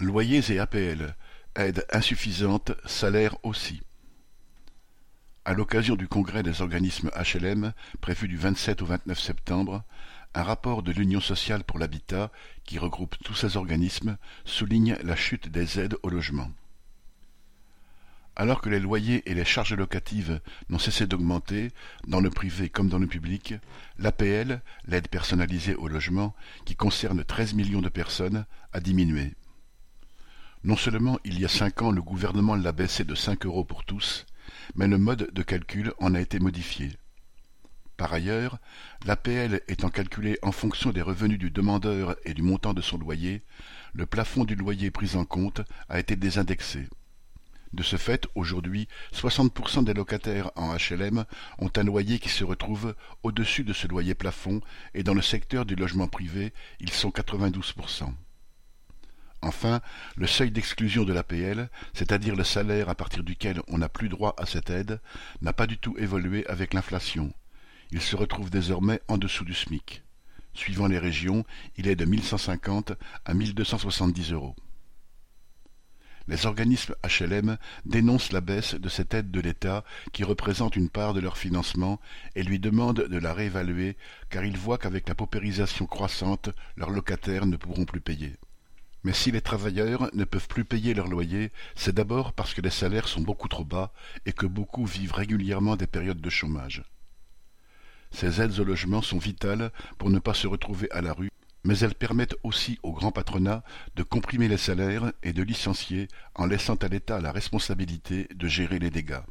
Loyers et APL, aide insuffisante, salaire aussi. À l'occasion du congrès des organismes HLM, prévu du 27 au 29 septembre, un rapport de l'Union sociale pour l'habitat, qui regroupe tous ces organismes, souligne la chute des aides au logement. Alors que les loyers et les charges locatives n'ont cessé d'augmenter, dans le privé comme dans le public, l'APL, l'aide personnalisée au logement, qui concerne 13 millions de personnes, a diminué. Non seulement il y a cinq ans le gouvernement l'a baissé de cinq euros pour tous, mais le mode de calcul en a été modifié. Par ailleurs, l'APL étant calculée en fonction des revenus du demandeur et du montant de son loyer, le plafond du loyer pris en compte a été désindexé. De ce fait, aujourd'hui, 60% des locataires en HLM ont un loyer qui se retrouve au-dessus de ce loyer plafond et dans le secteur du logement privé, ils sont 92%. Enfin, le seuil d'exclusion de l'APL, c'est-à-dire le salaire à partir duquel on n'a plus droit à cette aide, n'a pas du tout évolué avec l'inflation. Il se retrouve désormais en dessous du SMIC. Suivant les régions, il est de 1150 à 1270 euros. Les organismes HLM dénoncent la baisse de cette aide de l'État qui représente une part de leur financement et lui demandent de la réévaluer car ils voient qu'avec la paupérisation croissante, leurs locataires ne pourront plus payer. Mais si les travailleurs ne peuvent plus payer leur loyer, c'est d'abord parce que les salaires sont beaucoup trop bas et que beaucoup vivent régulièrement des périodes de chômage. Ces aides au logement sont vitales pour ne pas se retrouver à la rue, mais elles permettent aussi au grand patronat de comprimer les salaires et de licencier en laissant à l'État la responsabilité de gérer les dégâts.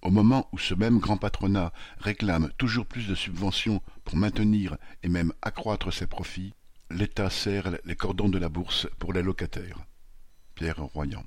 Au moment où ce même grand patronat réclame toujours plus de subventions pour maintenir et même accroître ses profits, l'État serre les cordons de la bourse pour les locataires. Pierre Royan